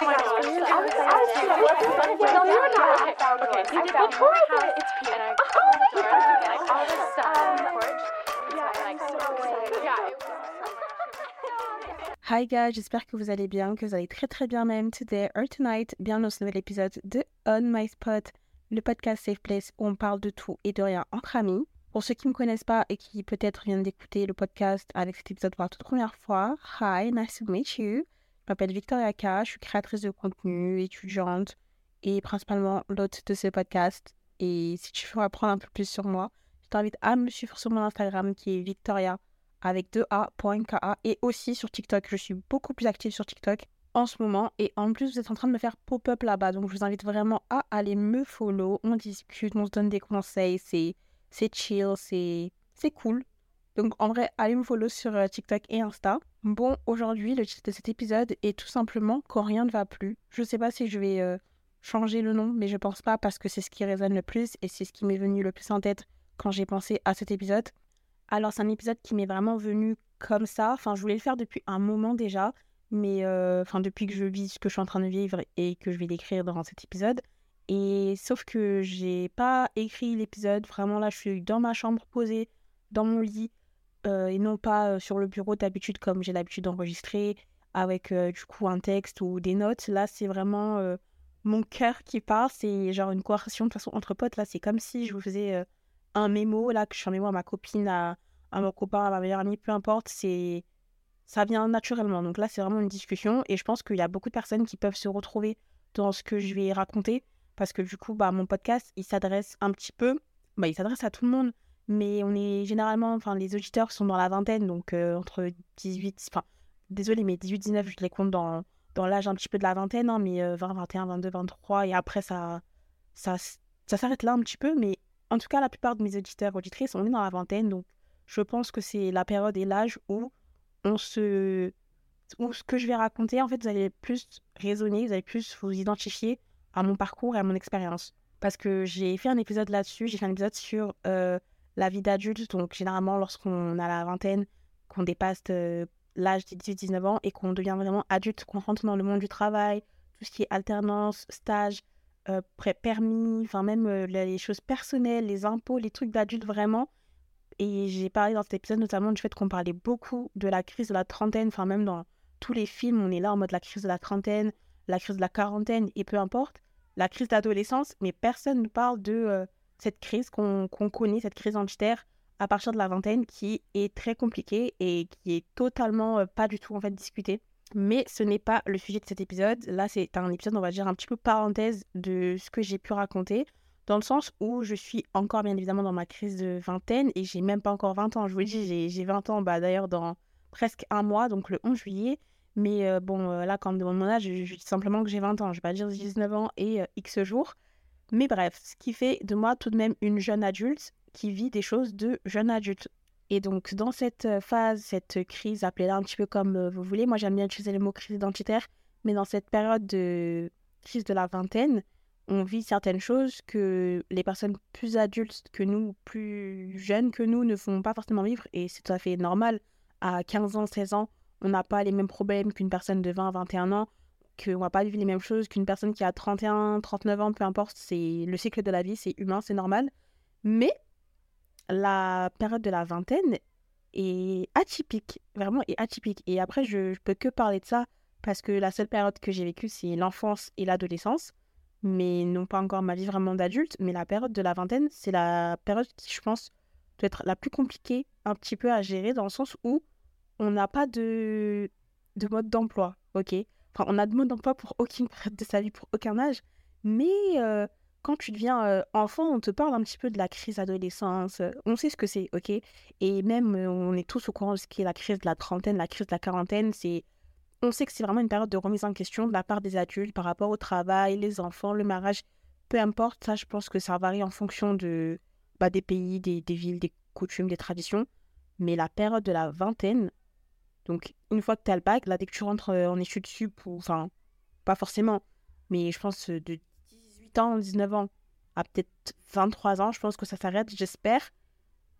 Hi guys, j'espère que vous allez bien, que vous allez très très bien même today or tonight. Bienvenue dans ce nouvel épisode de On My Spot, le podcast Safe Place où on parle de tout et de rien entre amis. Pour ceux qui ne me connaissent pas et qui peut-être viennent d'écouter le podcast avec cet épisode pour la toute première fois, hi, nice to meet you. Je m'appelle Victoria K, je suis créatrice de contenu, étudiante et principalement l'hôte de ce podcast. Et si tu veux apprendre un peu plus sur moi, je t'invite à me suivre sur mon Instagram qui est Victoria avec 2a.ka et aussi sur TikTok. Je suis beaucoup plus active sur TikTok en ce moment et en plus vous êtes en train de me faire pop-up là-bas. Donc je vous invite vraiment à aller me follow. On discute, on se donne des conseils, c'est chill, c'est cool. Donc en vrai, allez me follow sur euh, TikTok et Insta. Bon, aujourd'hui, le titre de cet épisode est tout simplement quand rien ne va plus. Je sais pas si je vais euh, changer le nom, mais je pense pas parce que c'est ce qui résonne le plus et c'est ce qui m'est venu le plus en tête quand j'ai pensé à cet épisode. Alors c'est un épisode qui m'est vraiment venu comme ça. Enfin, je voulais le faire depuis un moment déjà, mais euh, enfin depuis que je vis ce que je suis en train de vivre et que je vais l'écrire dans cet épisode. Et sauf que j'ai pas écrit l'épisode. Vraiment là, je suis dans ma chambre posée, dans mon lit, et non pas euh, sur le bureau d'habitude comme j'ai l'habitude d'enregistrer avec euh, du coup un texte ou des notes. Là, c'est vraiment mon cœur qui parle. C'est genre une conversation de façon entre potes. Là, c'est comme si je vous faisais un mémo, là, que je fais un mémo à ma copine, à, à mon copain, à ma meilleure amie, peu importe. C'est ça vient naturellement. Donc là, c'est vraiment une discussion et je pense qu'il y a beaucoup de personnes qui peuvent se retrouver dans ce que je vais raconter parce que du coup, bah, mon podcast, il s'adresse un petit peu, bah, il s'adresse à tout le monde mais on est généralement, enfin, les auditeurs sont dans la vingtaine, donc euh, entre 18, enfin, désolé, mais 18-19, je les compte dans, dans l'âge un petit peu de la vingtaine, hein, mais 20, 21, 22, 23, et après, ça, ça, ça s'arrête là un petit peu, mais en tout cas, la plupart de mes auditeurs, auditrices, on est dans la vingtaine, donc je pense que c'est la période et l'âge où on se. où ce que je vais raconter, en fait, vous allez plus raisonner, vous allez plus vous identifier à mon parcours et à mon expérience. Parce que j'ai fait un épisode là-dessus, j'ai fait un épisode sur. Euh, la vie d'adulte. Donc, généralement, lorsqu'on a la vingtaine, qu'on dépasse euh, l'âge de 18-19 ans et qu'on devient vraiment adulte, qu'on rentre dans le monde du travail, tout ce qui est alternance, stage, euh, permis, enfin, même euh, les choses personnelles, les impôts, les trucs d'adulte vraiment. Et j'ai parlé dans cet épisode notamment du fait qu'on parlait beaucoup de la crise de la trentaine, enfin, même dans tous les films, on est là en mode la crise de la trentaine, la crise de la quarantaine et peu importe, la crise d'adolescence, mais personne ne parle de cette crise qu'on connaît, cette crise identitaire à partir de la vingtaine qui est très compliquée et qui est totalement euh, pas du tout en fait discutée. Mais ce n'est pas le sujet de cet épisode. Là, c'est un épisode, on va dire, un petit peu parenthèse de ce que j'ai pu raconter, dans le sens où je suis encore bien évidemment dans ma crise de vingtaine et j'ai même pas encore 20 ans. Je vous le dis, j'ai 20 ans bah, d'ailleurs dans presque un mois, donc le 11 juillet. Mais euh, bon, euh, là, quand on me demande mon âge, je, dis simplement que j'ai 20 ans. Je vais pas dire 19 ans et X jours. Mais bref, ce qui fait de moi tout de même une jeune adulte qui vit des choses de jeune adulte. Et donc, dans cette euh, phase, cette crise, appelez-la un petit peu comme euh, vous voulez, moi j'aime bien utiliser le mot crise identitaire, mais dans cette période de crise de la vingtaine, on vit certaines choses que les personnes plus adultes que nous, plus jeunes que nous, ne font pas forcément vivre, et c'est tout à fait normal. À 15 ans, 16 ans, on n'a pas les mêmes problèmes qu'une personne de 20, 21 ans qu'on va pas vivre les mêmes choses qu'une personne qui a 31, 39 ans, peu importe, c'est le cycle de la vie, c'est humain, c'est normal. Mais la période de la vingtaine est atypique, vraiment est atypique. Et après, je, je peux que parler de ça parce que la seule période que j'ai vécue, c'est l'enfance et l'adolescence, mais non pas encore ma vie vraiment d'adulte. Mais la période de la vingtaine, c'est la période qui, je pense, doit être la plus compliquée un petit peu à gérer dans le sens où on n'a pas de, de mode d'emploi, ok? On a de mode d'emploi pour aucune période de sa vie, pour aucun âge. Mais euh, quand tu deviens euh, enfant, on te parle un petit peu de la crise adolescence. On sait ce que c'est, ok? Et même, euh, on est tous au courant de ce qu'est la crise de la trentaine, la crise de la quarantaine. C'est... On sait que c'est vraiment une période de remise en question de la part des adultes par rapport au travail, les enfants, le mariage. Peu importe, ça, je pense que ça varie en fonction de, bah, des pays, des, des villes, des coutumes, des traditions. Mais la période de la vingtaine, donc, une fois que tu as le bac, là, dès que tu rentres euh, en études sup, ou enfin, pas forcément, mais je pense euh, de 18 ans, 19 ans à peut-être 23 ans, je pense que ça s'arrête, j'espère.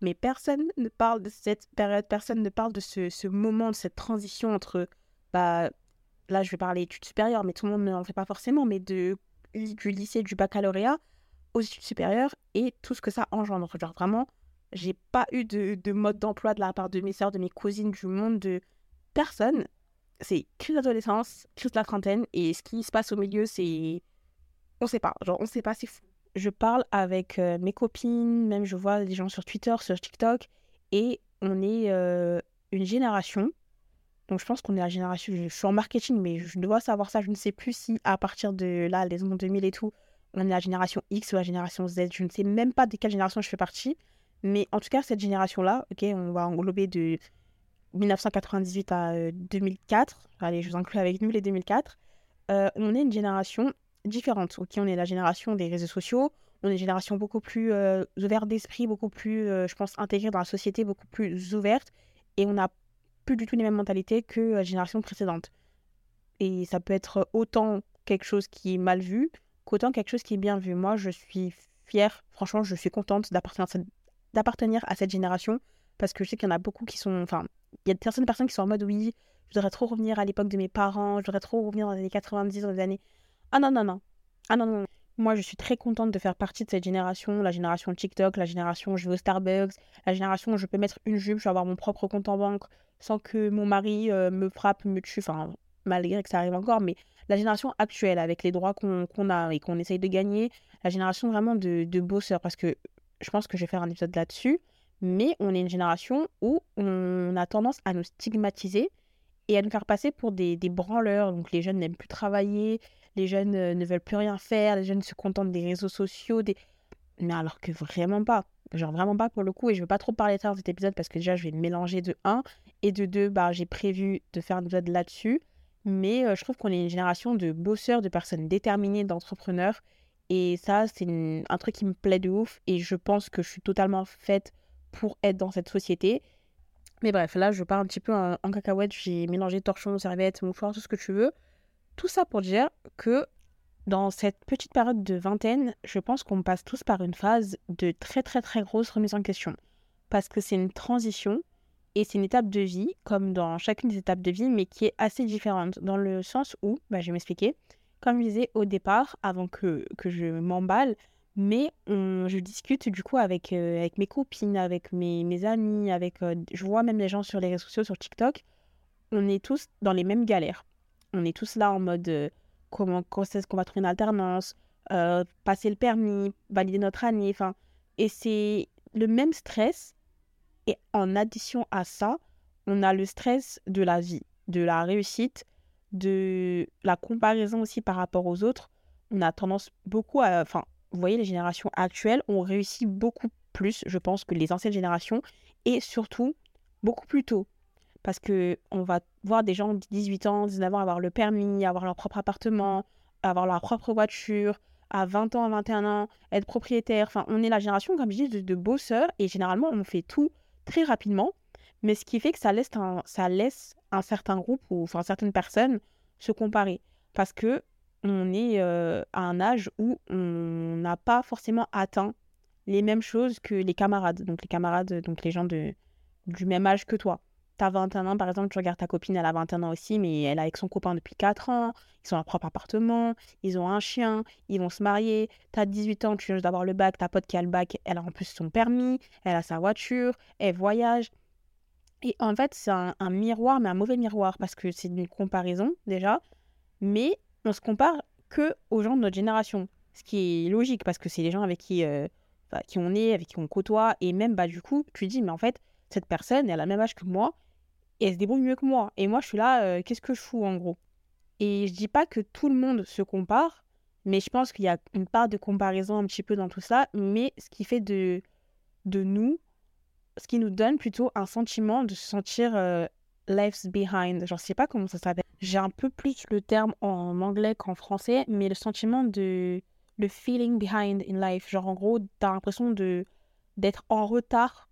Mais personne ne parle de cette période, personne ne parle de ce, moment, de cette transition entre bah, là je vais parler études supérieures, mais tout le monde ne en fait pas forcément, mais de, du lycée, du baccalauréat aux études supérieures et tout ce que ça engendre. Genre vraiment, j'ai pas eu de, de mode d'emploi de la part de mes soeurs, de mes cousines, du monde, de personne. C'est crise d'adolescence, crise de la trentaine, et ce qui se passe au milieu, c'est. On sait pas, genre on sait pas, c'est fou. Je parle avec euh, mes copines, même je vois des gens sur Twitter, sur TikTok, et on est euh, une génération. Donc je pense qu'on est la génération. Je suis en marketing, mais je dois savoir ça. Je ne sais plus si à partir de là, les années 2000 et tout, on est la génération X ou la génération Z. Je ne sais même pas de quelle génération je fais partie. Mais en tout cas, cette génération-là, ok, on va englober de 1998 à 2004. Euh, Allez, je vous inclus avec nous les 2004. Euh, on est une génération différente. Ok, on est la génération des réseaux sociaux. On est une génération beaucoup plus euh, ouverte d'esprit, beaucoup plus, je pense, intégrée dans la société, beaucoup plus ouverte. Et on n'a plus du tout les mêmes mentalités que la génération précédente. Et ça peut être autant quelque chose qui est mal vu qu'autant quelque chose qui est bien vu. Moi, je suis fière, franchement, je suis contente d'appartenir à cette à cette génération parce que je sais qu'il y en a beaucoup qui sont. Enfin, il y a certaines personnes qui sont en mode oui, je voudrais trop revenir à l'époque de mes parents, je voudrais trop revenir dans les années 90, dans les années. Ah non, non, non. Ah non, non. Moi, je suis très contente de faire partie de cette génération, la génération TikTok, la génération je vais au Starbucks, la génération où je peux mettre une jupe, je vais avoir mon propre compte en banque sans que mon mari euh, me frappe, me tue, enfin, malgré que ça arrive encore, mais la génération actuelle, avec les droits qu'on a et qu'on essaye de gagner, la génération vraiment de, de bosseurs, parce que je pense que je vais faire un épisode là-dessus, mais on est une génération où on a tendance à nous stigmatiser et à nous faire passer pour des, branleurs. Donc les jeunes n'aiment plus travailler, les jeunes euh, ne veulent plus rien faire, les jeunes se contentent des réseaux sociaux, des... mais alors que vraiment pas. Genre vraiment pas pour le coup, et je veux pas trop parler de ça dans cet épisode parce que déjà je vais mélanger de 1 et de 2, bah, j'ai prévu de faire un épisode là-dessus. Mais euh, je trouve qu'on est une génération de bosseurs, de personnes déterminées, d'entrepreneurs et ça, c'est un truc qui me plaît de ouf. Et je pense que je suis totalement faite pour être dans cette société. Mais bref, là, je pars un petit peu en, cacahuète. J'ai mélangé torchon, serviette, mouchoir, tout ce que tu veux. Tout ça pour dire que dans cette petite période de vingtaine, je pense qu'on passe tous par une phase de très très très grosse remise en question. Parce que c'est une transition et c'est une étape de vie, comme dans chacune des étapes de vie, mais qui est assez différente. Dans le sens où, bah, je vais m'expliquer comme je disais au départ, avant que, que je m'emballe, mais je discute du coup avec, euh, avec mes copines, avec mes, mes amis, avec, euh, je vois même les gens sur les réseaux sociaux, sur TikTok, on est tous dans les mêmes galères. On est tous là en mode euh, comment, quand est-ce qu'on va trouver une alternance, passer le permis, valider notre année, enfin, et c'est le même stress. Et en addition à ça, on a le stress de la vie, de la réussite, de la comparaison aussi par rapport aux autres, on a tendance beaucoup à... vous voyez, les générations actuelles ont réussi beaucoup plus, je pense, que les anciennes générations, et surtout beaucoup plus tôt. Parce que on va voir des gens de 18 ans, 19 ans avoir le permis, avoir leur propre appartement, avoir leur propre voiture, à 20 ans, à 21 ans, être propriétaire. Enfin, on est la génération, comme je dis, de, de bosseurs, et généralement, on fait tout très rapidement. Mais ce qui fait que ça laisse un, ça laisse un certain groupe ou certaines personnes se comparer. Parce que on est euh, à un âge où on n'a pas forcément atteint les mêmes choses que les camarades. Donc les camarades, donc les gens de, du même âge que toi. Tu as 21 ans, par exemple, tu regardes ta copine, elle a 21 ans aussi, mais elle est avec son copain depuis 4 ans, ils ont leur propre appartement, ils ont un chien, ils vont se marier. Tu as 18 ans, tu viens d'avoir le bac, ta pote qui a le bac, elle a en plus son permis, elle a sa voiture, elle voyage. Et en fait, c'est un, miroir, mais un mauvais miroir, parce que c'est une comparaison déjà, mais on se compare que aux gens de notre génération. Ce qui est logique, parce que c'est les gens avec qui, euh, qui on est, avec qui on côtoie, et même, bah, du coup, tu dis, mais en fait, cette personne, elle a le même âge que moi, et elle se débrouille mieux que moi. Et moi, je suis là, euh, qu'est-ce que je fous, en gros? Et je dis pas que tout le monde se compare, mais je pense qu'il y a une part de comparaison un petit peu dans tout ça, mais ce qui fait de, de nous ce qui nous donne plutôt un sentiment de se sentir euh, left behind. Genre, je sais pas comment ça s'appelle. J'ai un peu plus le terme en anglais qu'en français, mais le sentiment de. le feeling behind in life. Genre, en gros, t'as l'impression d'être en retard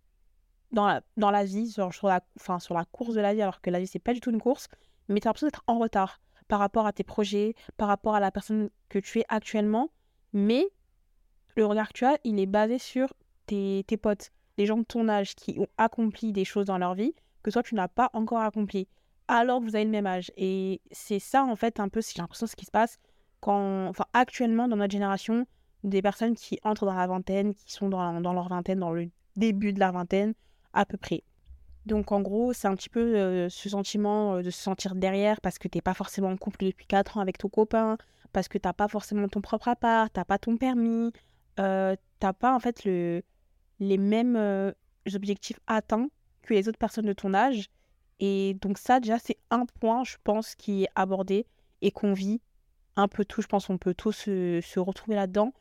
dans la, dans la vie, genre sur la, enfin, sur la course de la vie, alors que la vie, c'est pas du tout une course, mais t'as l'impression d'être en retard par rapport à tes projets, par rapport à la personne que tu es actuellement. Mais le regard que tu as, il est basé sur tes, tes potes, des gens de ton âge qui ont accompli des choses dans leur vie toi, tu n'as pas encore accompli. alors que vous avez le même âge. Et c'est ça, en fait, un peu, j'ai l'impression, ce qui se passe quand, enfin, actuellement, dans notre génération, des personnes qui entrent dans la vingtaine, qui sont dans, dans leur vingtaine, dans le début de la vingtaine, à peu près. Donc, en gros, c'est un petit peu euh, ce sentiment euh, de se sentir derrière parce que t'es pas forcément en couple depuis 4 ans avec ton copain, parce que t'as pas forcément ton propre appart, t'as pas ton permis, euh, t'as pas, en fait, le, les mêmes objectifs atteints que les autres personnes de ton âge. Et donc ça, déjà, c'est un point, je pense, qui est abordé et qu'on vit un peu tout. Je pense qu'on peut tous se, retrouver là-dedans.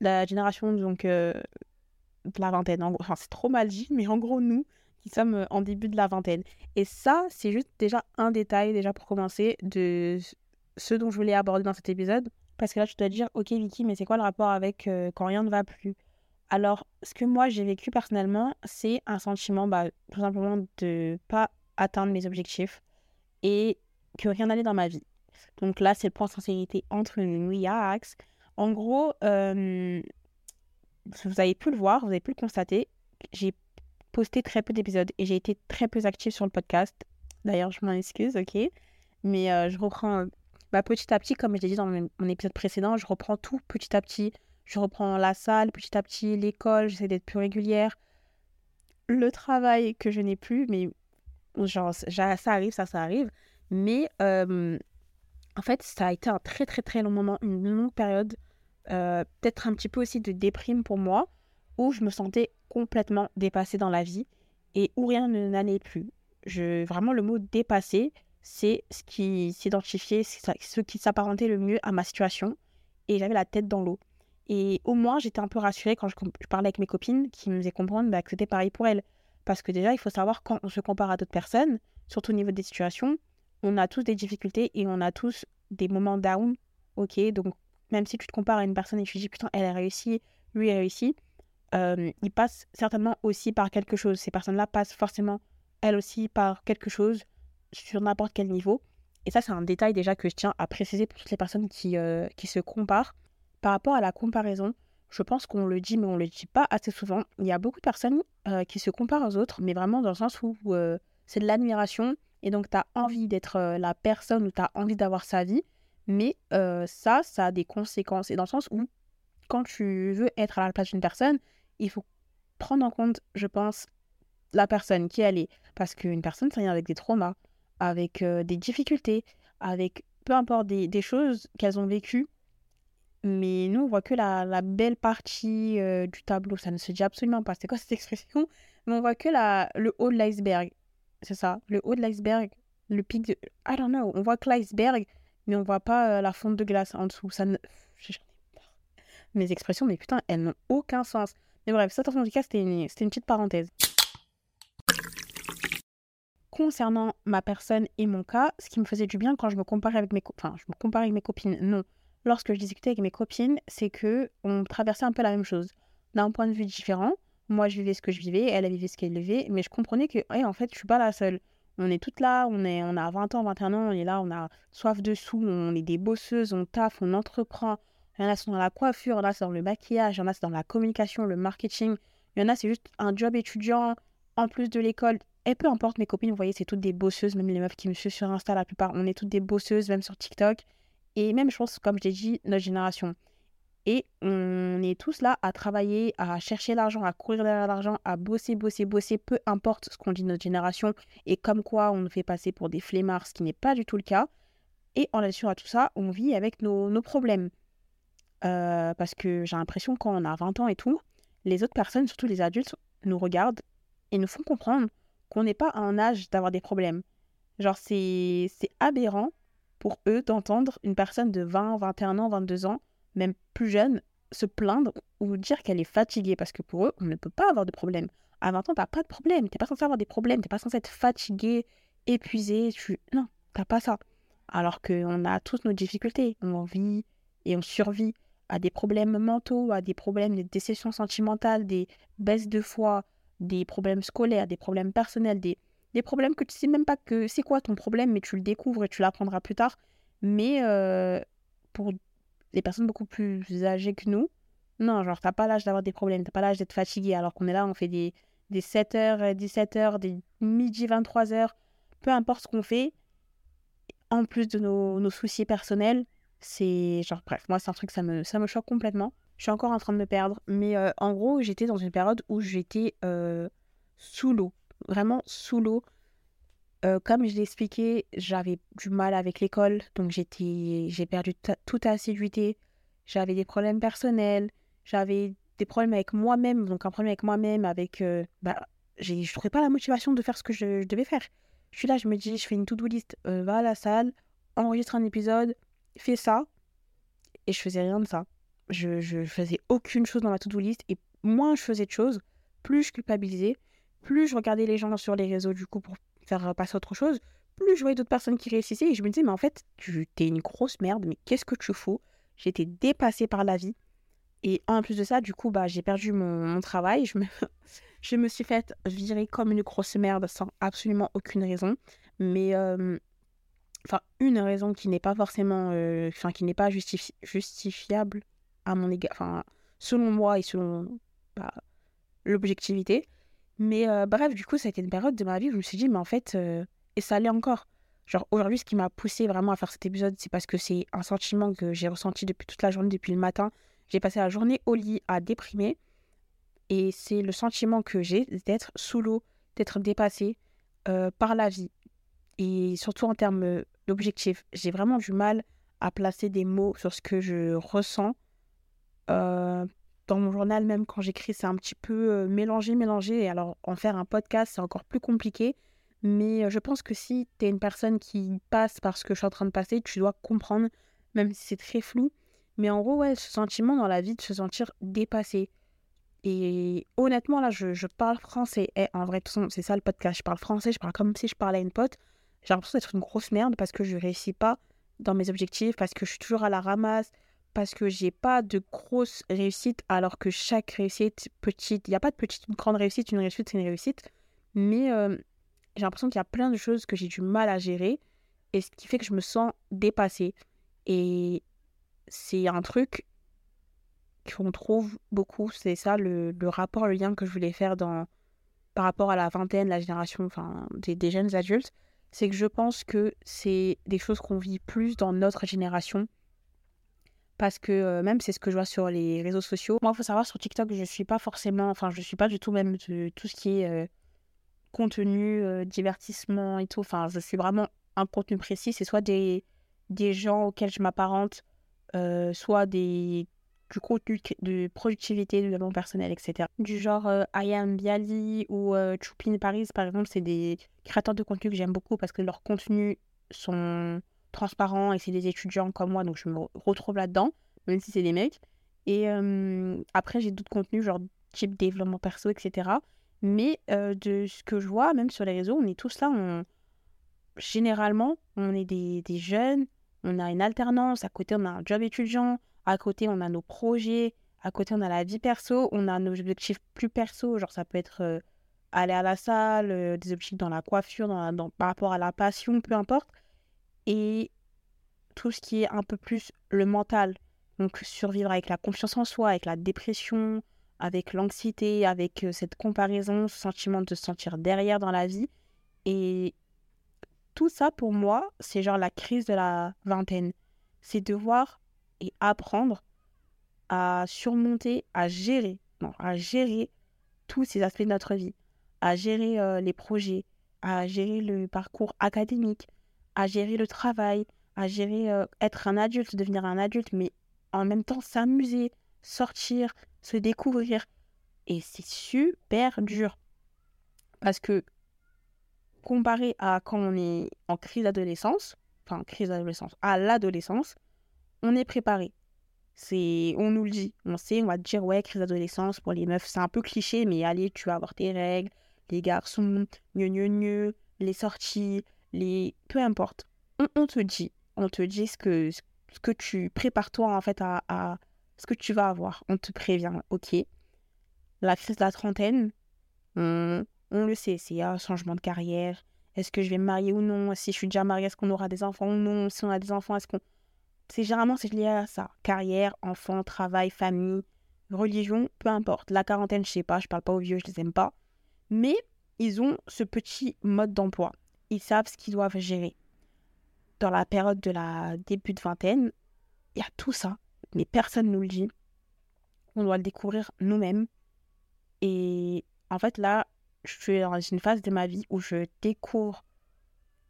La génération, donc, euh, de la vingtaine. En gros, enfin, c'est trop mal dit, mais en gros, nous, qui sommes euh, en début de la vingtaine. Et ça, c'est juste déjà un détail, déjà pour commencer, de ce dont je voulais aborder dans cet épisode. Parce que là, tu dois dire, ok, Vicky, mais c'est quoi le rapport avec euh, quand rien ne va plus? Alors, ce que moi, j'ai vécu personnellement, c'est un sentiment, bah, tout simplement, de pas atteindre mes objectifs et que rien n'allait dans ma vie. Donc là, c'est le point de sincérité entre nous, Yax. En gros, euh, vous avez pu le voir, vous avez pu le constater, j'ai posté très peu d'épisodes et j'ai été très peu active sur le podcast. D'ailleurs, je m'en excuse, ok Mais euh, je reprends bah, petit à petit, comme je l'ai dit dans mon, mon épisode précédent, je reprends tout petit à petit. Je reprends la salle petit à petit, l'école, j'essaie d'être plus régulière. Le travail que je n'ai plus, mais genre, ça arrive, ça, ça arrive. Mais en fait, ça a été un très, très, très long moment, une longue période, euh, peut-être un petit peu aussi de déprime pour moi, où je me sentais complètement dépassée dans la vie et où rien ne n'allait plus. Je, vraiment, le mot dépassé, c'est ce qui s'identifiait, ce qui s'apparentait le mieux à ma situation. Et j'avais la tête dans l'eau. Et au moins, j'étais un peu rassurée quand je, parlais avec mes copines qui me faisaient comprendre bah, que c'était pareil pour elles. Parce que déjà, il faut savoir quand on se compare à d'autres personnes, surtout au niveau des situations, on a tous des difficultés et on a tous des moments down. Ok, donc même si tu te compares à une personne et tu te dis putain, elle a réussi, lui a réussi, euh, il passe certainement aussi par quelque chose. Ces personnes-là passent forcément, elles aussi, par quelque chose sur n'importe quel niveau. Et ça, c'est un détail déjà que je tiens à préciser pour toutes les personnes qui, euh, qui se comparent. Par rapport à la comparaison, je pense qu'on le dit, mais on ne le dit pas assez souvent. Il y a beaucoup de personnes euh, qui se comparent aux autres, mais vraiment dans le sens où euh, c'est de l'admiration. Et donc, tu as envie d'être euh, la personne ou tu as envie d'avoir sa vie. Mais ça, ça a des conséquences. Et dans le sens où, quand tu veux être à la place d'une personne, il faut prendre en compte, je pense, la personne qui elle est. Parce qu'une personne, ça vient avec des traumas, avec des difficultés, avec peu importe des, des choses qu'elles ont vécues. Mais nous, on voit que la, la belle partie euh, du tableau. Ça ne se dit absolument pas. C'était quoi cette expression? Mais on voit que la, le haut de l'iceberg. C'est ça, le haut de l'iceberg. Le pic de. I don't know. On voit que l'iceberg, mais on voit pas euh, la fonte de glace en dessous. Ça ne... Mes expressions, mais putain, elles n'ont aucun sens. Mais bref, ça, en tout cas, c'était une, c'était une petite parenthèse. Concernant ma personne et mon cas, ce qui me faisait du bien quand je me comparais avec mes, co- enfin, je me comparais avec mes copines, non. Lorsque je discutais avec mes copines, c'est que on traversait un peu la même chose, d'un point de vue différent. Moi, je vivais ce que je vivais, elle, elle vivait ce qu'elle vivait, mais je comprenais que, ouais, en fait, je suis pas la seule. On est toutes là, on, est, on a 20 ans, 21 ans, on est là, on a soif de sous, on est des bosseuses, on taffe, on entreprend. Il y en a, c'est dans la coiffure, il y en a, c'est dans le maquillage, il y en a, c'est dans la communication, le marketing. Il y en a, c'est juste un job étudiant en plus de l'école. Et peu importe, mes copines, vous voyez, c'est toutes des bosseuses, même les meufs qui me suivent sur Insta, la plupart, on est toutes des bosseuses, même sur TikTok. Et même, je pense, comme je l'ai dit, notre génération. Et on est tous là à travailler, à chercher l'argent, à courir derrière l'argent, à bosser, bosser, bosser, peu importe ce qu'on dit de notre génération et comme quoi on nous fait passer pour des flemmards, ce qui n'est pas du tout le cas. Et en addition à tout ça, on vit avec nos, nos problèmes. Euh, parce que j'ai l'impression quand on a 20 ans et tout, les autres personnes, surtout les adultes, nous regardent et nous font comprendre qu'on n'est pas à un âge d'avoir des problèmes. Genre, c'est c'est aberrant pour eux d'entendre une personne de 20, 21 ans, 22 ans, même plus jeune, se plaindre ou dire qu'elle est fatiguée. Parce que pour eux, on ne peut pas avoir de problème. À 20 ans, t'as pas de problème. T'es pas censé avoir des problèmes. T'es pas censé être fatigué, épuisé. Tu... Non, t'as pas ça. Alors qu'on a tous nos difficultés. On vit et on survit à des problèmes mentaux, à des problèmes de déception sentimentale, des baisses de foi, des problèmes scolaires, des problèmes personnels, des, des problèmes que tu sais même pas que c'est quoi ton problème, mais tu le découvres et tu l'apprendras plus tard. Mais euh, pour les personnes beaucoup plus âgées que nous, non, genre t'as pas l'âge d'avoir des problèmes, t'as pas l'âge d'être fatigué, alors qu'on est là, on fait des, des 7h, 17h, des midi, 23h, peu importe ce qu'on fait, en plus de nos, nos soucis personnels, c'est genre, bref, moi, c'est un truc, ça me, ça me choque complètement. Je suis encore en train de me perdre. Mais euh, en gros, j'étais dans une période où j'étais euh, sous l'eau. Vraiment sous l'eau. Euh, comme je l'ai expliqué, j'avais du mal avec l'école. Donc, j'ai perdu toute assiduité. J'avais des problèmes personnels. J'avais des problèmes avec moi-même. Donc, un problème avec moi-même, avec. bah, je ne trouvais pas la motivation de faire ce que je, devais faire. Je suis là, je me dis, je fais une to-do list. va à la salle, enregistre un épisode, fais ça. Et je faisais rien de ça. Je, je faisais aucune chose dans ma to-do list. Et moins je faisais de choses, plus je culpabilisais, plus je regardais les gens sur les réseaux du coup pour faire passer autre chose, plus je voyais d'autres personnes qui réussissaient et je me disais, mais en fait, tu es une grosse merde, mais qu'est-ce que tu fous? J'étais dépassée par la vie. Et en plus de ça, du coup, bah, j'ai perdu mon, travail. Je me, je me suis faite virer comme une grosse merde sans absolument aucune raison. Mais euh, enfin une raison qui n'est pas forcément, euh, qui n'est pas justifiable à mon égard, enfin selon moi et selon bah, l'objectivité. Mais bref, du coup, ça a été une période de ma vie où je me suis dit, mais en fait, et ça allait encore. Genre aujourd'hui, ce qui m'a poussé vraiment à faire cet épisode, c'est parce que c'est un sentiment que j'ai ressenti depuis toute la journée, depuis le matin. J'ai passé la journée au lit à déprimer. Et c'est le sentiment que j'ai d'être sous l'eau, d'être dépassé par la vie. Et surtout en termes d'objectifs. J'ai vraiment du mal à placer des mots sur ce que je ressens. Dans mon journal, même quand j'écris, c'est un petit peu mélangé, mélangé. Et alors, en faire un podcast, c'est encore plus compliqué. Mais je pense que si tu es une personne qui passe par ce que je suis en train de passer, tu dois comprendre, même si c'est très flou. Mais en gros, ouais, ce sentiment dans la vie de se sentir dépassé. Et honnêtement, là, je, je parle français. Et en vrai, c'est ça le podcast. Je parle français, je parle comme si je parlais à une pote j'ai l'impression d'être une grosse merde parce que je réussis pas dans mes objectifs, parce que je suis toujours à la ramasse, parce que j'ai pas de grosse réussite, alors que chaque réussite, petite, il n'y a pas de petite, une grande réussite, une réussite, c'est une réussite, mais euh, j'ai l'impression qu'il y a plein de choses que j'ai du mal à gérer, et ce qui fait que je me sens dépassée. Et c'est un truc qu'on trouve beaucoup, c'est ça le, le, rapport, le lien que je voulais faire dans, par rapport à la vingtaine, la génération enfin, des, des jeunes adultes c'est que je pense que c'est des choses qu'on vit plus dans notre génération. Parce que euh, même c'est ce que je vois sur les réseaux sociaux. Moi, il faut savoir, sur TikTok, je suis pas forcément, enfin, je suis pas du tout même de tout ce qui est euh, contenu, euh, divertissement et tout. Enfin, je suis vraiment un contenu précis. C'est soit des, des gens auxquels je m'apparente, soit des du contenu de productivité, de développement personnel, etc. Du genre Ayam Bialy ou Choupin Paris, par exemple, c'est des créateurs de contenu que j'aime beaucoup parce que leurs contenus sont transparents et c'est des étudiants comme moi, donc je me retrouve là-dedans, même si c'est des mecs. Et euh, après, j'ai d'autres contenus, genre type développement perso, etc. Mais de ce que je vois, même sur les réseaux, on est tous là, on... généralement, on est des, des jeunes, on a une alternance, à côté on a un job étudiant, à côté, on a nos projets. À côté, on a la vie perso. On a nos objectifs plus perso. Genre, ça peut être euh, aller à la salle, euh, des objectifs dans la coiffure, dans, par rapport à la passion, peu importe. Et tout ce qui est un peu plus le mental. Donc, survivre avec la confiance en soi, avec la dépression, avec l'anxiété, avec euh, cette comparaison, ce sentiment de se sentir derrière dans la vie. Et tout ça, pour moi, c'est genre la crise de la vingtaine. C'est de voir et apprendre à surmonter, à gérer, non, à gérer tous ces aspects de notre vie, à gérer euh, les projets, à gérer le parcours académique, à gérer le travail, à gérer euh, être un adulte, devenir un adulte, mais en même temps s'amuser, sortir, se découvrir. Et c'est super dur. Parce que comparé à quand on est en crise d'adolescence, enfin crise d'adolescence, à l'adolescence, on est préparé. C'est, on nous le dit, on sait, on va te dire ouais, crise d'adolescence pour les meufs, c'est un peu cliché, mais allez, tu vas avoir tes règles, les garçons, mieux, mieux, mieux, les sorties, les, peu importe. On, te dit, on te dit ce que, ce que tu prépares toi en fait à, à ce que tu vas avoir. On te prévient, ok. La crise de la trentaine, on, le sait, c'est un changement de carrière. Est-ce que je vais me marier ou non? Si je suis déjà mariée, est-ce qu'on aura des enfants ou non? Si on a des enfants, est-ce qu'on c'est généralement c'est lié à ça. Carrière, enfant, travail, famille, religion, peu importe. La quarantaine, je sais pas, je parle pas aux vieux, je les aime pas. Mais ils ont ce petit mode d'emploi. Ils savent ce qu'ils doivent gérer. Dans la période de la début de vingtaine, il y a tout ça, mais personne ne nous le dit. On doit le découvrir nous-mêmes. Et en fait, là, je suis dans une phase de ma vie où je découvre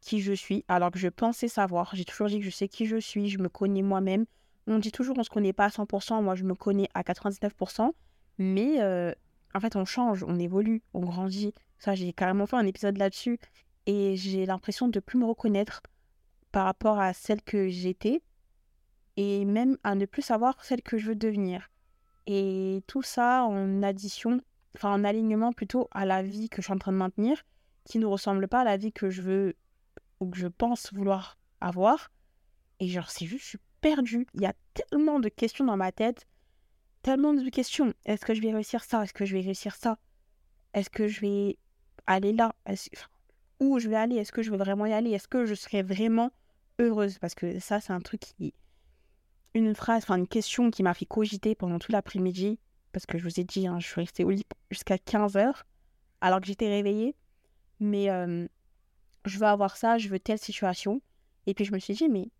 qui je suis, alors que je pensais savoir. J'ai toujours dit que je sais qui je suis, je me connais moi-même. On dit toujours qu'on se connaît pas à 100%, moi je me connais à 99%, mais euh, en fait on change, on évolue, on grandit. Ça, j'ai carrément fait un épisode là-dessus et j'ai l'impression de plus me reconnaître par rapport à celle que j'étais et même à ne plus savoir celle que je veux devenir. Et tout ça en addition, enfin en alignement plutôt à la vie que je suis en train de maintenir, qui ne ressemble pas à la vie que je veux ou que je pense vouloir avoir. Et genre, c'est juste, je suis perdue. Il y a tellement de questions dans ma tête, tellement de questions. Est-ce que je vais réussir ça? Est-ce que je vais réussir ça? Est-ce que je vais aller là? Où je vais aller Est-ce que je vais vraiment y aller Est-ce que je serai vraiment heureuse? Parce que ça, c'est un truc qui. Une phrase, enfin une question qui m'a fait cogiter pendant tout l'après-midi. Parce que je vous ai dit, hein, je suis restée au lit jusqu'à 15h alors que j'étais réveillée. Mais je veux avoir ça, je veux telle situation. Et puis je me suis dit, mais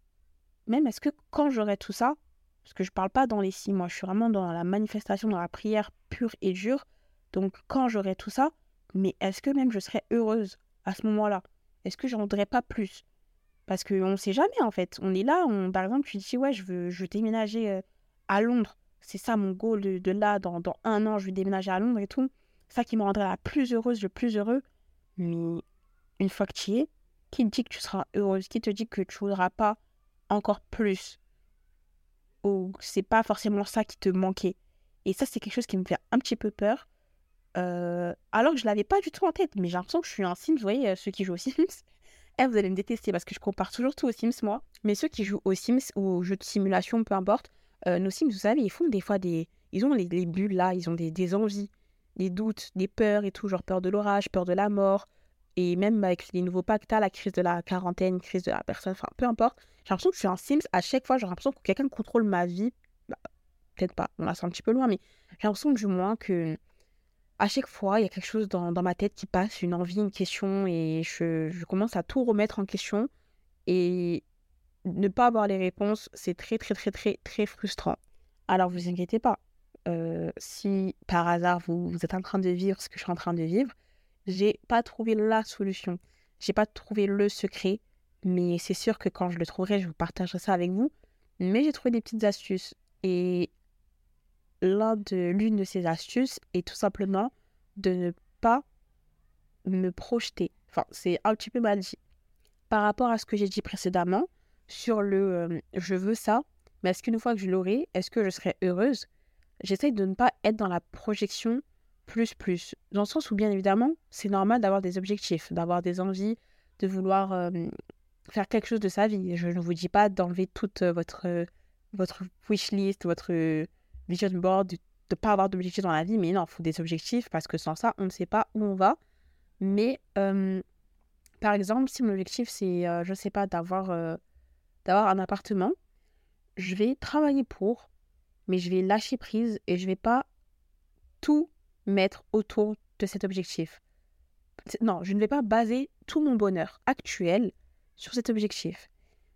même est-ce que quand j'aurai tout ça, parce que je parle pas dans les six mois, je suis vraiment dans la manifestation, dans la prière pure et dure. Donc quand j'aurai tout ça, mais est-ce que même je serai heureuse? À ce moment-là Est-ce que j'en voudrais pas plus? Parce qu'on ne sait jamais en fait. On est là, on, par exemple, tu dis ouais, je veux, je déménager euh, à Londres. C'est ça mon goal de, là, dans, dans, un an, je vais déménager à Londres et tout. Ça qui me rendrait la plus heureuse, le plus heureux. Mais une fois que tu y es, qui te dit que tu seras heureuse? Qui te dit que tu voudras pas encore plus? Ou c'est pas forcément ça qui te manquait? Et ça, c'est quelque chose qui me fait un petit peu peur. Euh, alors que je l'avais pas du tout en tête, mais j'ai l'impression que je suis un Sims, vous voyez, euh, ceux qui jouent aux Sims. Eh, vous allez me détester parce que je compare toujours tout aux Sims, moi. Mais ceux qui jouent aux Sims ou aux jeux de simulation, peu importe, euh, nos Sims, vous savez, ils font des fois des. Ils ont les, bulles là, ils ont des, envies, des doutes, des peurs et tout, genre peur de l'orage, peur de la mort, et même avec les nouveaux pactes, la crise de la quarantaine, crise de la personne, enfin peu importe, j'ai l'impression que je suis un Sims. À chaque fois, j'ai l'impression que quelqu'un contrôle ma vie. Bah, peut-être pas, on la sent un petit peu loin, mais j'ai l'impression du moins que à chaque fois, il y a quelque chose dans, ma tête qui passe, une envie, une question, et je, commence à tout remettre en question. Et ne pas avoir les réponses, c'est très, très, très, très, très frustrant. Alors, vous inquiétez pas. Euh, si par hasard vous, vous êtes en train de vivre ce que je suis en train de vivre, j'ai pas trouvé la solution. J'ai pas trouvé le secret, mais c'est sûr que quand je le trouverai, je vous partagerai ça avec vous. Mais j'ai trouvé des petites astuces et l'un de l'une de ces astuces est tout simplement de ne pas me projeter. Enfin, c'est un petit peu mal dit. Par rapport à ce que j'ai dit précédemment sur le euh, je veux ça, mais est-ce qu'une fois que je l'aurai, est-ce que je serai heureuse? J'essaye de ne pas être dans la projection plus, plus. Dans le sens où, bien évidemment, c'est normal d'avoir des objectifs, d'avoir des envies, de vouloir faire quelque chose de sa vie. Je ne vous dis pas d'enlever toute votre, votre wish list, votre vision board, de ne pas avoir d'objectifs dans la vie, mais non, il faut des objectifs parce que sans ça, on ne sait pas où on va. Mais par exemple, si mon objectif, c'est, je ne sais pas, d'avoir d'avoir un appartement, je vais travailler pour, mais je vais lâcher prise et je vais pas tout mettre autour de cet objectif. Non, je ne vais pas baser tout mon bonheur actuel sur cet objectif.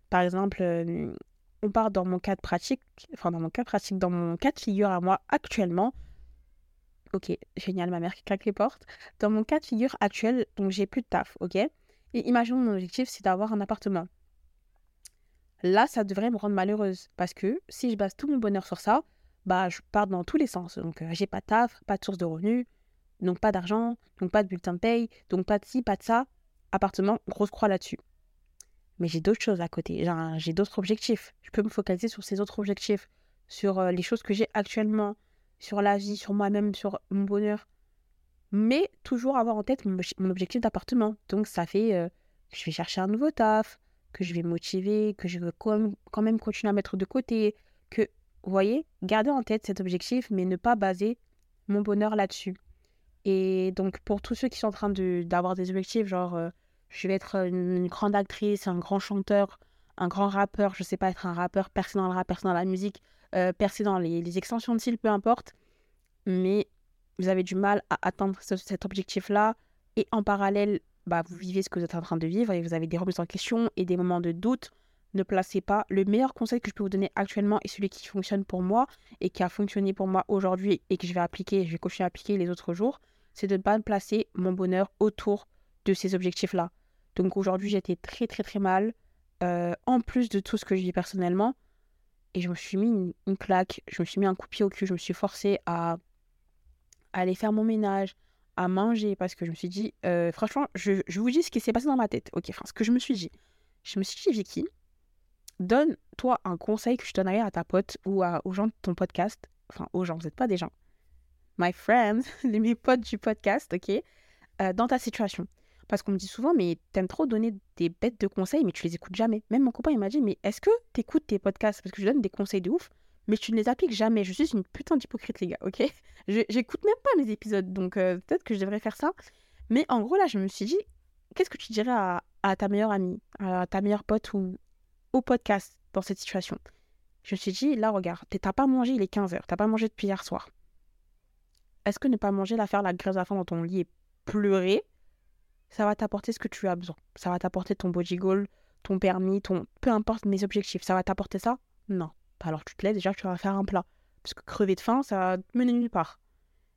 Par exemple, euh, on part dans mon cas de pratique, enfin dans mon cas pratique, dans mon cas de figure à moi actuellement. Ok, génial, ma mère qui claque les portes. Dans mon cas de figure actuel, donc j'ai plus de taf, ok? Et imaginons mon objectif, c'est d'avoir un appartement. Là, ça devrait me rendre malheureuse parce que si je base tout mon bonheur sur ça, bah, je pars dans tous les sens. Donc, euh, j'ai pas de taf, pas de source de revenus, donc pas d'argent, donc pas de bulletin de paye, donc pas de ci, pas de ça. Appartement, grosse croix là-dessus. Mais j'ai d'autres choses à côté. J'ai d'autres objectifs. Je peux me focaliser sur ces autres objectifs, sur euh, les choses que j'ai actuellement, sur la vie, sur moi-même, sur mon bonheur. Mais toujours avoir en tête mon, objectif d'appartement. Donc, ça fait euh, que je vais chercher un nouveau taf, que je vais me motiver, que je veux quand même continuer à mettre de côté, que vous voyez, garder en tête cet objectif, mais ne pas baser mon bonheur là-dessus. Et donc, pour tous ceux qui sont en train d'avoir des objectifs, genre, euh, je vais être une, grande actrice, un grand chanteur, un grand rappeur, je sais pas, être un rappeur, percer dans le rap, percer dans la musique, euh, percer dans les, extensions de style, peu importe. Mais vous avez du mal à atteindre cet objectif-là. Et en parallèle, bah, vous vivez ce que vous êtes en train de vivre et vous avez des remises en question et des moments de doute, ne placez pas. Le meilleur conseil que je peux vous donner actuellement est celui qui fonctionne pour moi et qui a fonctionné pour moi aujourd'hui et que je vais appliquer, je vais continuer à appliquer les autres jours, c'est de ne pas placer mon bonheur autour de ces objectifs-là. Donc aujourd'hui, j'étais très très très mal, euh, en plus de tout ce que je vis personnellement. Et je me suis mis une, claque, je me suis mis un coup de pied au cul, je me suis forcée à, aller faire mon ménage, à manger, parce que je me suis dit, euh, franchement, je, vous dis ce qui s'est passé dans ma tête. Ok, enfin, ce que je me suis dit. Je me suis dit, Vicky, donne-toi un conseil que je donnerais à ta pote ou aux gens de ton podcast. Enfin, aux gens, vous n'êtes pas des gens. My friends, mes potes du podcast, ok, euh, dans ta situation. Parce qu'on me dit souvent, mais t'aimes trop donner des bêtes de conseils, mais tu les écoutes jamais. Même mon copain, il m'a dit, mais est-ce que t'écoutes tes podcasts? Parce que je donne des conseils de ouf, mais tu ne les appliques jamais. Je suis une putain d'hypocrite, les gars, ok? J'écoute même pas mes épisodes, donc euh, peut-être que je devrais faire ça. Mais en gros, là, je me suis dit, qu'est-ce que tu dirais à, ta meilleure amie, à ta meilleure pote ou au podcast dans cette situation? Je me suis dit, là, regarde, t'as pas mangé, il est 15h, t'as pas mangé depuis hier soir. Est-ce que ne pas manger, la faire la graisse à fond dans ton lit et pleurer ça va t'apporter ce que tu as besoin. Ça va t'apporter ton body goal, ton permis, ton peu importe mes objectifs. Ça va t'apporter ça? Non. Alors tu te lèves déjà, tu vas faire un plat. Parce que crever de faim, ça va te mener nulle part.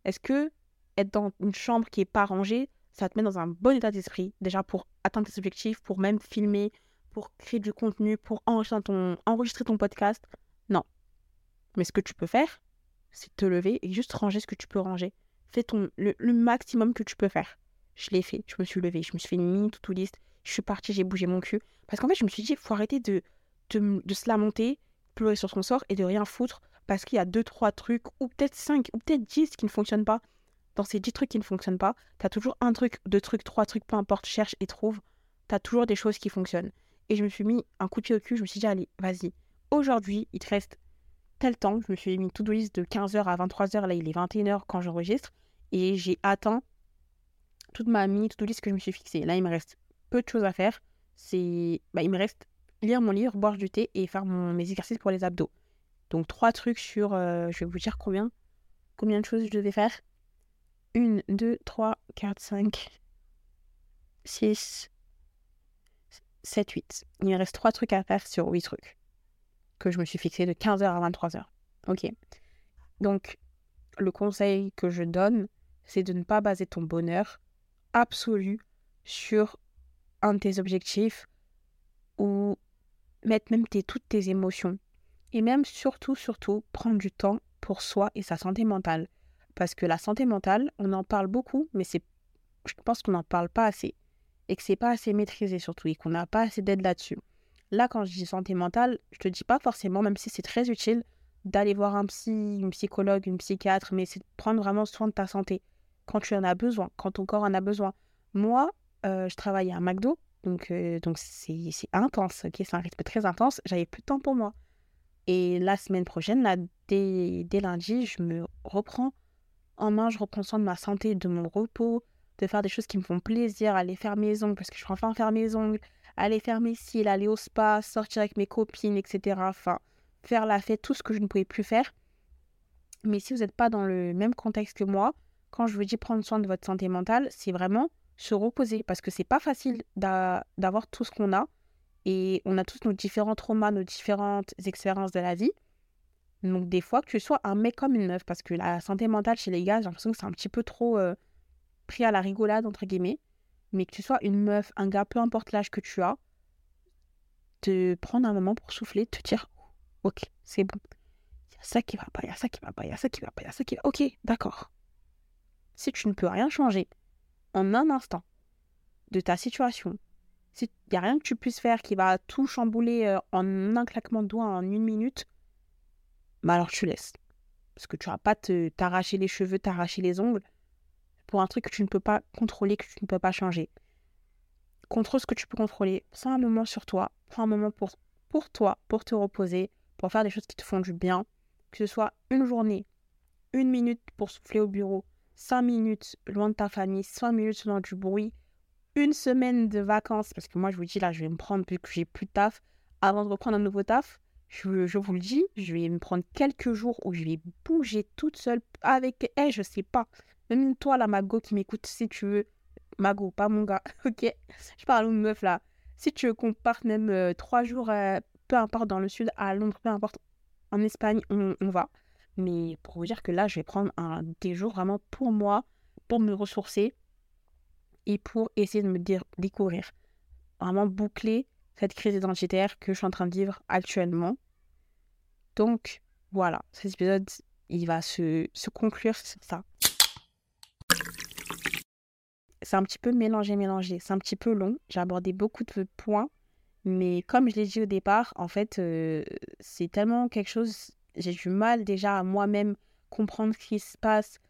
Est-ce que être dans une chambre qui est pas rangée, ça te mettre dans un bon état d'esprit, déjà pour atteindre tes objectifs, pour même filmer, pour créer du contenu, pour enregistrer ton, enregistrer ton podcast? Non. Mais ce que tu peux faire, c'est te lever et juste ranger ce que tu peux ranger. Fais ton, le maximum que tu peux faire. Je l'ai fait. Je me suis levée. Je me suis fait une mini to liste. Je suis partie, j'ai bougé mon cul. Parce qu'en fait, je me suis dit, il faut arrêter de, de, se lamenter, pleurer sur son sort et de rien foutre. Parce qu'il y a deux, trois trucs, ou peut-être cinq, ou peut-être dix qui ne fonctionnent pas. Dans ces dix trucs qui ne fonctionnent pas, tu as toujours un truc, deux trucs, trois trucs, peu importe, cherche et trouve. Tu as toujours des choses qui fonctionnent. Et je me suis mis un coup de pied au cul. Je me suis dit, allez, vas-y. Aujourd'hui, il te reste tel temps. Je me suis mis to-do list de 15h à 23h. Là, il est 21h quand j'enregistre. Et j'ai atteint toute ma mini toute liste que je me suis fixée. Là, il me reste peu de choses à faire. C'est, bah, il me reste lire mon livre, boire du thé et faire mes exercices pour les abdos. Donc trois trucs sur, euh, je vais vous dire combien, combien de choses je devais faire. 1, 2, 3, 4, 5, 6, 7, 8. Il me reste trois trucs à faire sur 8 trucs que je me suis fixé de 15h à 23h. Ok. Donc, le conseil que je donne, c'est de ne pas baser ton bonheur absolue sur un de tes objectifs ou mettre même tes, toutes tes émotions. Et même surtout, surtout, prendre du temps pour soi et sa santé mentale. Parce que la santé mentale, on en parle beaucoup, mais c'est, je pense qu'on n'en parle pas assez. Et que c'est pas assez maîtrisé surtout, et qu'on n'a pas assez d'aide là-dessus. Là, quand je dis santé mentale, je te dis pas forcément, même si c'est très utile, d'aller voir un psy, une psychologue, une psychiatre, mais c'est de prendre vraiment soin de ta santé quand tu en as besoin, quand ton corps en a besoin. Moi, euh, je travaillais à McDo, donc euh, donc c'est intense, c'est un rythme très intense. J'avais plus de temps pour moi. Et la semaine prochaine, dès, dès lundi, je me reprends en main, je reprends soin de ma santé, de mon repos, de faire des choses qui me font plaisir, aller faire mes ongles, parce que je suis enfin faire mes ongles, aller faire mes cils, aller au spa, sortir avec mes copines, etc. Enfin, faire la fête, tout ce que je ne pouvais plus faire. Mais si vous n'êtes pas dans le même contexte que moi, quand je vous dis prendre soin de votre santé mentale, c'est vraiment se reposer parce que c'est pas facile d'avoir tout ce qu'on a et on a tous nos différents traumas, nos différentes expériences de la vie. Donc des fois que tu sois un mec comme une meuf parce que la santé mentale chez les gars, j'ai l'impression que c'est un petit peu trop euh, pris à la rigolade entre guillemets, mais que tu sois une meuf, un gars, peu importe l'âge que tu as, te prendre un moment pour souffler, te dire OK, c'est bon. Il y a ça qui va pas, il y a ça qui va pas, il y a ça qui va pas, il y a ça qui va. OK, d'accord si tu ne peux rien changer en un instant de ta situation, s'il n'y a rien que tu puisses faire qui va tout chambouler euh, en un claquement de doigts en une minute, bah alors tu laisses. Parce que tu vas pas t'arracher les cheveux, t'arracher les ongles pour un truc que tu ne peux pas contrôler, que tu ne peux pas changer. Contrôle ce que tu peux contrôler. Prends un moment sur toi. Prends un moment pour toi, pour te reposer, pour faire des choses qui te font du bien. Que ce soit une journée, une minute pour souffler au bureau, 5 minutes loin de ta famille, 5 minutes loin du bruit, une semaine de vacances, parce que moi je vous dis là, je vais me prendre, vu que j'ai plus de taf, avant de reprendre un nouveau taf, je, vous le dis, je vais me prendre quelques jours où je vais bouger toute seule avec elle, je sais pas. Même toi, la Mago qui m'écoute, si tu veux, Mago, pas mon gars, ok? Je parle aux meufs là. Si tu veux qu'on parte même euh, trois jours, euh, peu importe dans le sud, à Londres, peu importe, en Espagne, on, va. Mais pour vous dire que là, je vais prendre un, des jours vraiment pour moi, pour me ressourcer et pour essayer de me découvrir. Vraiment boucler cette crise identitaire que je suis en train de vivre actuellement. Donc, voilà, cet épisode, il va se, se conclure sur ça c'est un petit peu mélangé, mélangé. C'est un petit peu long. J'ai abordé beaucoup de points. Mais comme je l'ai dit au départ, en fait, euh, c'est tellement quelque chose. J'ai du mal déjà à moi-même comprendre ce qui se passe,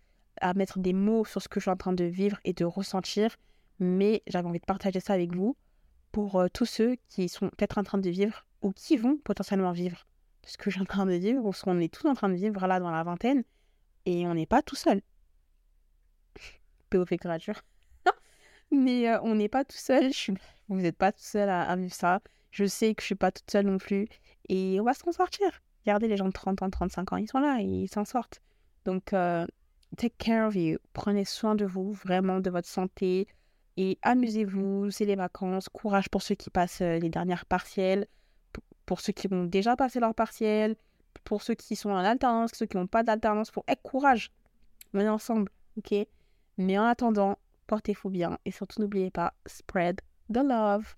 à mettre des mots sur ce que je suis en train de vivre et de ressentir. Mais j'avais envie de partager ça avec vous pour euh, tous ceux qui sont peut-être en train de vivre ou qui vont potentiellement vivre ce que je suis en train de vivre ou ce qu'on est tous en train de vivre là dans la vingtaine. Et on n'est pas tout seul. fait créature. Mais euh, on n'est pas tout seul. Vous n'êtes pas tout seul à, vivre ça. Je sais que je suis pas toute seule non plus. Et on va s'en sortir. Regardez les gens de 30 ans, 35 ans, ils sont là ils s'en sortent. Donc, euh, take care of you. Prenez soin de vous, vraiment, de votre santé. Et amusez-vous, c'est les vacances. Courage pour ceux qui passent euh, les dernières partielles. Pour ceux qui vont déjà passer leurs partielles. Pour ceux qui sont en alternance, ceux qui n'ont pas d'alternance. Pour être courage. On ensemble, ok? Mais en attendant, portez-vous bien et surtout n'oubliez pas, spread the love.